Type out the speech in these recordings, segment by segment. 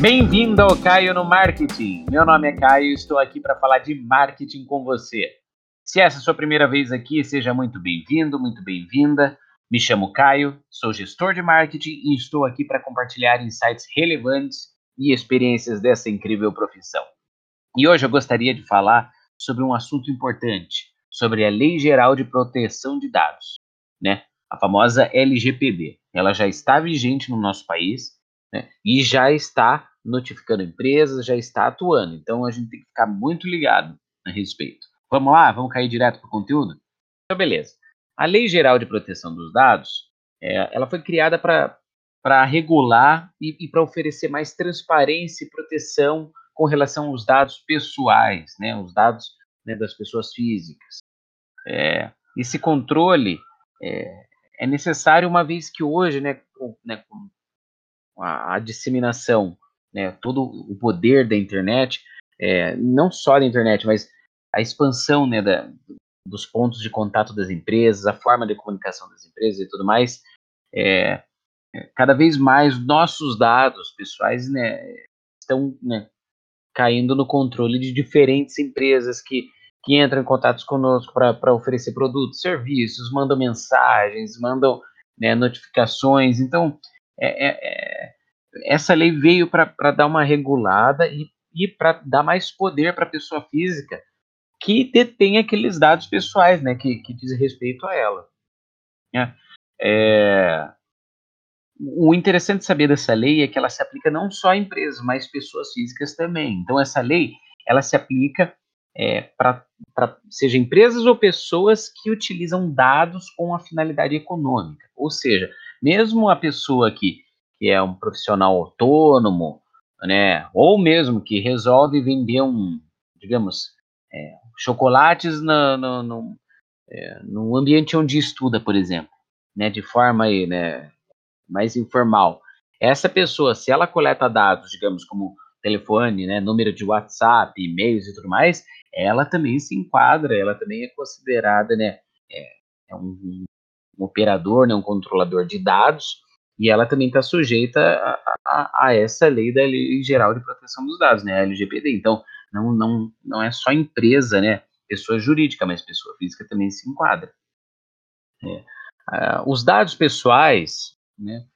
Bem-vindo ao Caio no Marketing. Meu nome é Caio e estou aqui para falar de marketing com você. Se essa é a sua primeira vez aqui, seja muito bem-vindo, muito bem-vinda. Me chamo Caio, sou gestor de marketing e estou aqui para compartilhar insights relevantes e experiências dessa incrível profissão. E hoje eu gostaria de falar sobre um assunto importante, sobre a Lei Geral de Proteção de Dados, né? A famosa LGPD. Ela já está vigente no nosso país né? e já está notificando empresas, já está atuando. Então a gente tem que ficar muito ligado a respeito. Vamos lá? Vamos cair direto para o conteúdo? Então, beleza. A Lei Geral de Proteção dos Dados, é, ela foi criada para regular e, e para oferecer mais transparência e proteção com relação aos dados pessoais, né, os dados né, das pessoas físicas. É, esse controle é, é, necessário uma vez que hoje, né, com, né, com a, a disseminação né, todo o poder da internet, é, não só da internet, mas a expansão né, da, dos pontos de contato das empresas, a forma de comunicação das empresas e tudo mais, é, é cada vez mais nossos dados pessoais né, estão né, caindo no controle de diferentes empresas que, que entram em contato conosco para oferecer produtos, serviços, mandam mensagens, mandam né, notificações. Então, é, é, é essa lei veio para dar uma regulada e, e para dar mais poder para a pessoa física que detém aqueles dados pessoais, né, que, que diz respeito a ela. É, é, o interessante de saber dessa lei é que ela se aplica não só a empresas, mas pessoas físicas também. Então essa lei ela se aplica é, para seja empresas ou pessoas que utilizam dados com a finalidade econômica. Ou seja, mesmo a pessoa que que é um profissional autônomo, né, ou mesmo que resolve vender um, digamos, é, chocolates no, no, é, no, ambiente onde estuda, por exemplo, né, de forma aí, né, mais informal. Essa pessoa, se ela coleta dados, digamos, como telefone, né, número de WhatsApp, e-mails e tudo mais, ela também se enquadra, ela também é considerada, né, é, é um, um operador, né, um controlador de dados, e ela também está sujeita a, a, a, essa lei da Lei Geral de Proteção dos Dados, né, a LGPD. Então, não, não, não é só empresa, né, pessoa jurídica, mas pessoa física também se enquadra. É. Uh, os dados pessoais, né,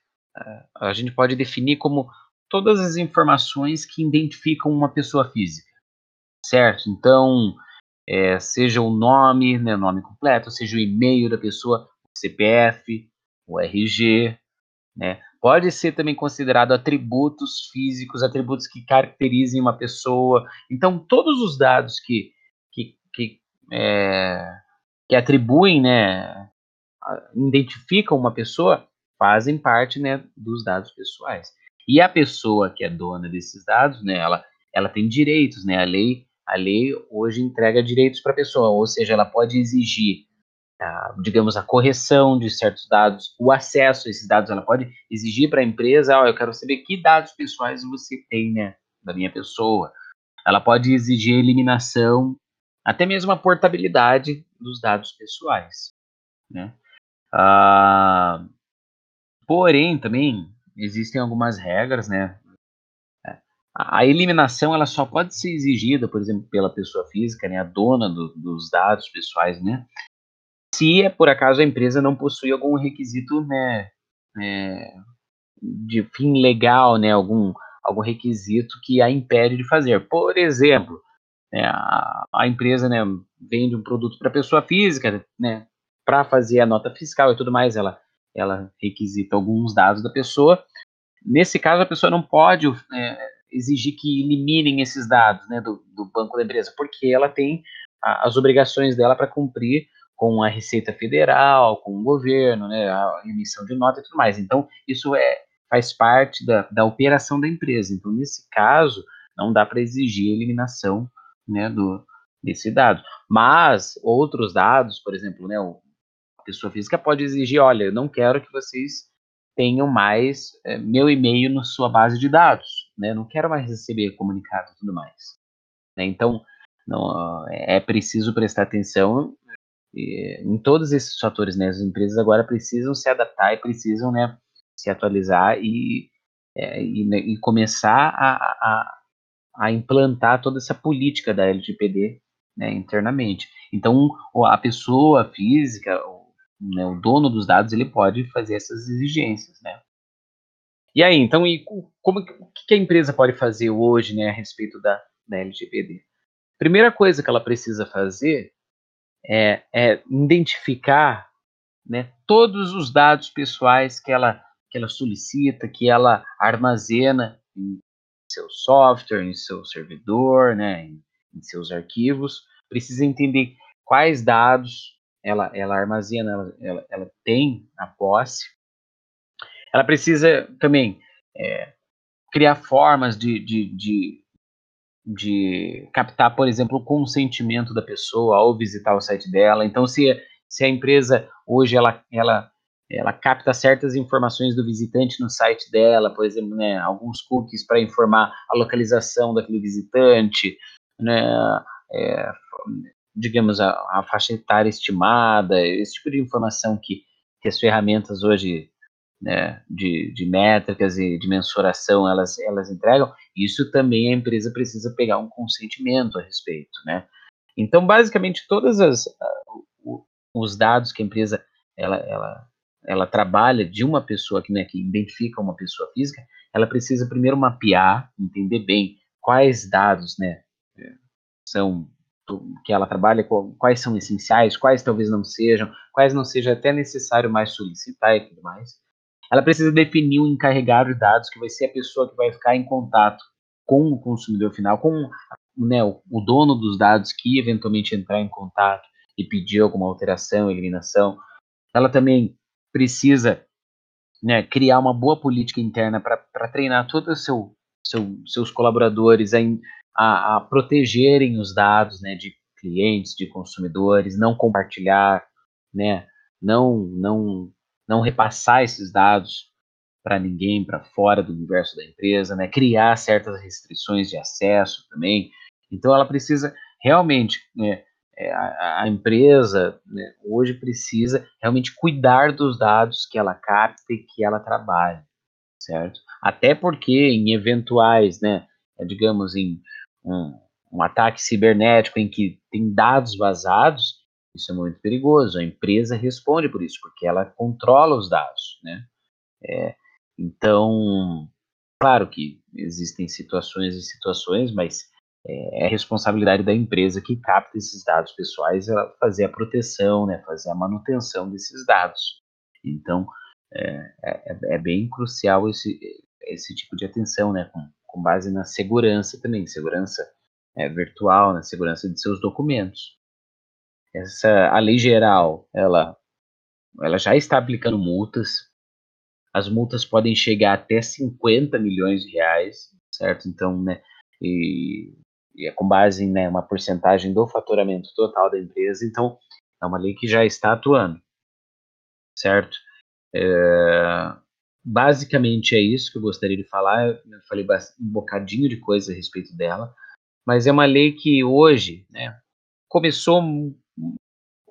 a gente pode definir como todas as informações que identificam uma pessoa física, certo? Então, é, seja o nome, né, nome completo, seja o e-mail da pessoa, CPF, o RG, né? Pode ser também considerado atributos físicos, atributos que caracterizem uma pessoa. Então, todos os dados que, que, que, é, que atribuem, né, identificam uma pessoa, fazem parte né, dos dados pessoais. E a pessoa que é dona desses dados, né, ela, ela tem direitos, né? A lei, a lei hoje entrega direitos para a pessoa, ou seja, ela pode exigir a, digamos, a correção de certos dados, o acesso a esses dados, ela pode exigir para a empresa, oh, eu quero saber que dados pessoais você tem, né, da minha pessoa. Ela pode exigir a eliminação, até mesmo a portabilidade dos dados pessoais, né. Ah, porém, também existem algumas regras, né, a eliminação ela só pode ser exigida, por exemplo, pela pessoa física, né, a dona do, dos dados pessoais, né, se é por acaso a empresa não possui algum requisito né, é, de fim legal, né, algum, algum requisito que a impede de fazer. Por exemplo, né, a, a, empresa né, vende um produto para pessoa física, né, para fazer a nota fiscal e tudo mais, ela, ela requisita alguns dados da pessoa. Nesse caso, a pessoa não pode é, exigir que eliminem esses dados né, do, do banco da empresa, porque ela tem a, as obrigações dela para cumprir com a Receita Federal, com o governo, né, a emissão de nota e tudo mais. Então, isso é, faz parte da, da operação da empresa. Então, nesse caso, não dá para exigir a eliminação né, do, desse dado. Mas outros dados, por exemplo, né, a pessoa física pode exigir, olha, eu não quero que vocês tenham mais é, meu e-mail na sua base de dados, né, não quero mais receber comunicado e tudo mais. Né, então, não, é preciso prestar atenção em todos esses fatores, né? As empresas agora precisam se adaptar e precisam, né, se atualizar e, é, e, né, e, começar a, a, a, implantar toda essa política da LGPD né, internamente. Então, a pessoa física, o, né, o dono dos dados, ele pode fazer essas exigências, né? E aí, então, e como, o que a empresa pode fazer hoje né, a respeito da, da LGPD? Primeira coisa que ela precisa fazer é, é identificar né, todos os dados pessoais que ela, que ela solicita, que ela armazena em seu software, em seu servidor, né, em, em seus arquivos. Precisa entender quais dados ela, ela armazena, ela, ela, ela tem a posse. Ela precisa também é, criar formas de, de, de de captar, por exemplo, o consentimento da pessoa ao visitar o site dela. Então, se, se a empresa hoje ela, ela, ela capta certas informações do visitante no site dela, por exemplo, né, alguns cookies para informar a localização daquele visitante, né, é, digamos, a, a, faixa etária estimada, esse tipo de informação que, que as ferramentas hoje né, de, de métricas e de mensuração elas, elas entregam, isso também a empresa precisa pegar um consentimento a respeito, né? Então, basicamente, todos uh, os dados que a empresa ela, ela, ela trabalha de uma pessoa que, né, que identifica uma pessoa física, ela precisa primeiro mapear, entender bem quais dados, né, são que ela trabalha, quais são essenciais, quais talvez não sejam, quais não seja até necessário mais solicitar e tudo mais ela precisa definir um encarregado de dados, que vai ser a pessoa que vai ficar em contato com o consumidor final, com né, o, dono dos dados que eventualmente entrar em contato e pedir alguma alteração, eliminação. Ela também precisa né, criar uma boa política interna para treinar todos os seu, seu, seus colaboradores a, a, a, protegerem os dados né, de clientes, de consumidores, não compartilhar, né, não, não não repassar esses dados para ninguém, para fora do universo da empresa, né? criar certas restrições de acesso também. Então, ela precisa realmente, né, é, a, a, empresa né, hoje precisa realmente cuidar dos dados que ela capta e que ela trabalha, certo? Até porque em eventuais, né, digamos, em um, um ataque cibernético em que tem dados vazados, isso é muito perigoso. A empresa responde por isso, porque ela controla os dados, né? É, então, claro que existem situações e situações, mas é, é responsabilidade da empresa que capta esses dados pessoais fazer a proteção, né, fazer a manutenção desses dados. Então, é, é, é bem crucial esse, esse tipo de atenção, né, com, com base na segurança também, segurança é, virtual, na segurança de seus documentos essa a lei geral, ela ela já está aplicando multas. As multas podem chegar até 50 milhões de reais, certo? Então, né, e, e é com base em né, uma porcentagem do faturamento total da empresa. Então, é uma lei que já está atuando, certo? É, basicamente é isso que eu gostaria de falar. Eu falei um bocadinho de coisa a respeito dela, mas é uma lei que hoje, né, começou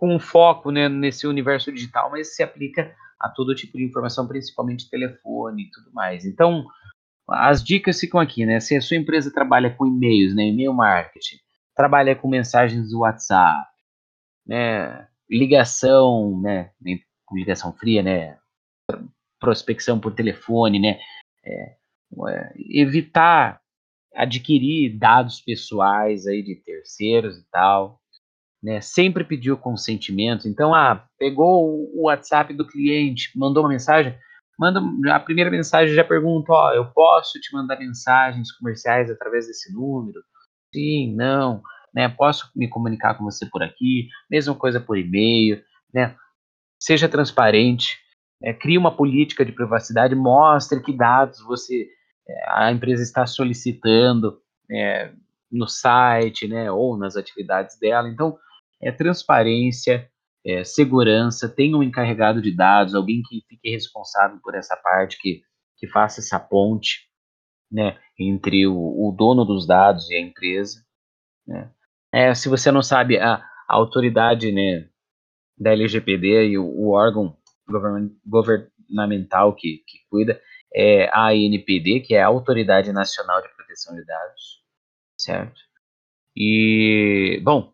com foco né, nesse universo digital, mas se aplica a todo tipo de informação, principalmente telefone e tudo mais. Então, as dicas ficam aqui, né? Se a sua empresa trabalha com e-mails, né, e-mail marketing, trabalha com mensagens do WhatsApp, né, ligação, né, ligação fria, né, prospecção por telefone, né, é, é, evitar adquirir dados pessoais aí de terceiros e tal, né, sempre pediu consentimento. Então, ah, pegou o WhatsApp do cliente, mandou uma mensagem, manda a primeira mensagem já pergunta, ó, eu posso te mandar mensagens comerciais através desse número? Sim, não, né? Posso me comunicar com você por aqui? Mesma coisa por e-mail, né? Seja transparente, é, crie uma política de privacidade, mostre que dados você é, a empresa está solicitando é, no site, né, ou nas atividades dela. Então, é transparência, é, segurança, tem um encarregado de dados, alguém que fique responsável por essa parte, que, que faça essa ponte né, entre o, o dono dos dados e a empresa. Né. É, se você não sabe, a, a autoridade né, da LGPD e o, o órgão governamental que, que cuida é a ANPD, que é a Autoridade Nacional de Proteção de Dados, certo? E, bom,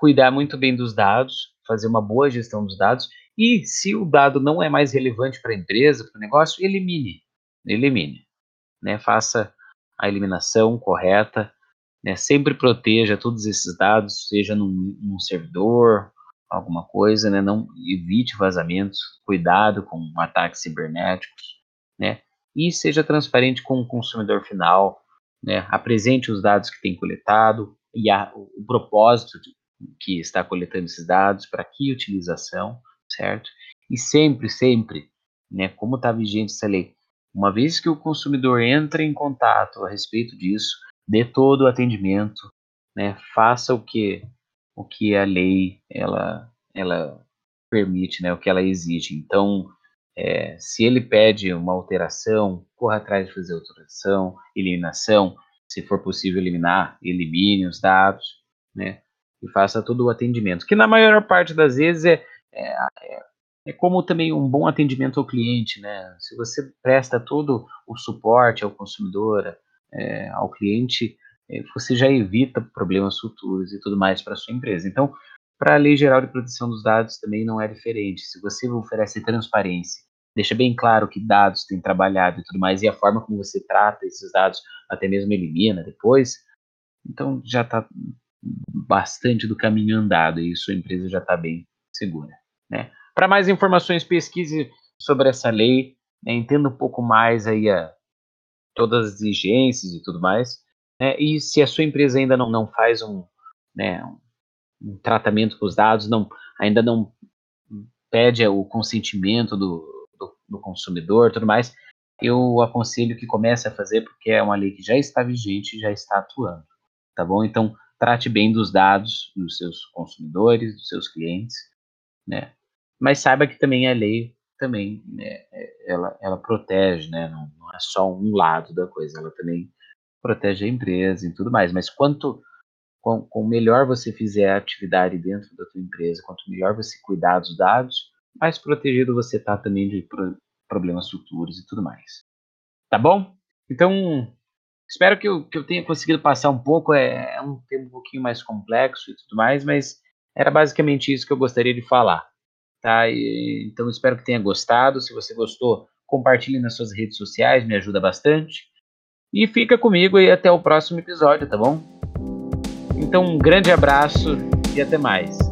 cuidar muito bem dos dados, fazer uma boa gestão dos dados, e se o dado não é mais relevante para a empresa, para o negócio, elimine, elimine, né? Faça a eliminação correta, né? Sempre proteja todos esses dados, seja num, num servidor, alguma coisa, né? Não evite vazamentos, cuidado com ataques cibernéticos, né? E seja transparente com o consumidor final, né? Apresente os dados que tem coletado e a, o propósito de, que está coletando esses dados, para que utilização, certo? E sempre, sempre, né? Como está vigente essa lei, uma vez que o consumidor entra em contato a respeito disso, dê todo o atendimento, né? Faça o que o que a lei ela, ela permite, né, o que ela exige. Então, é, se ele pede uma alteração, corra atrás de fazer alteração, eliminação, se for possível eliminar, elimine os dados, né, e faça todo o atendimento, que na maior parte das vezes é, é, é, é como também um bom atendimento ao cliente, né, se você presta todo o suporte ao consumidor, é, ao cliente, é, você já evita problemas futuros e tudo mais para sua empresa. Então, para a Lei Geral de Proteção dos Dados também não é diferente. Se você oferece transparência, deixa bem claro que dados tem trabalhado e tudo mais, e a forma como você trata esses dados, até mesmo elimina depois, então já está bastante do caminho andado e sua empresa já está bem segura. Né? Para mais informações, pesquise sobre essa lei, né? entenda um pouco mais aí a, todas as exigências e tudo mais. Né? E se a sua empresa ainda não, não faz um, né, um tratamento com os dados, não, ainda não pede o consentimento do, do, do consumidor tudo mais, eu aconselho que comece a fazer porque é uma lei que já está vigente e já está atuando, tá bom? Então, trate bem dos dados dos seus consumidores, dos seus clientes, né? Mas saiba que também a lei também né, ela, ela protege, né? Não, não, é só um lado da coisa, ela também protege a empresa e tudo mais. Mas quanto com, com melhor você fizer a atividade dentro da tua empresa, quanto melhor você cuidar dos dados, mais protegido você está também de pro, problemas futuros e tudo mais. Tá bom? Então, espero que eu, que eu tenha conseguido passar um pouco. É, é um tema um pouquinho mais complexo e tudo mais, mas era basicamente isso que eu gostaria de falar. Tá? E, então espero que tenha gostado. Se você gostou, compartilhe nas suas redes sociais, me ajuda bastante. E fica comigo e até o próximo episódio, tá bom? Então um grande abraço e até mais.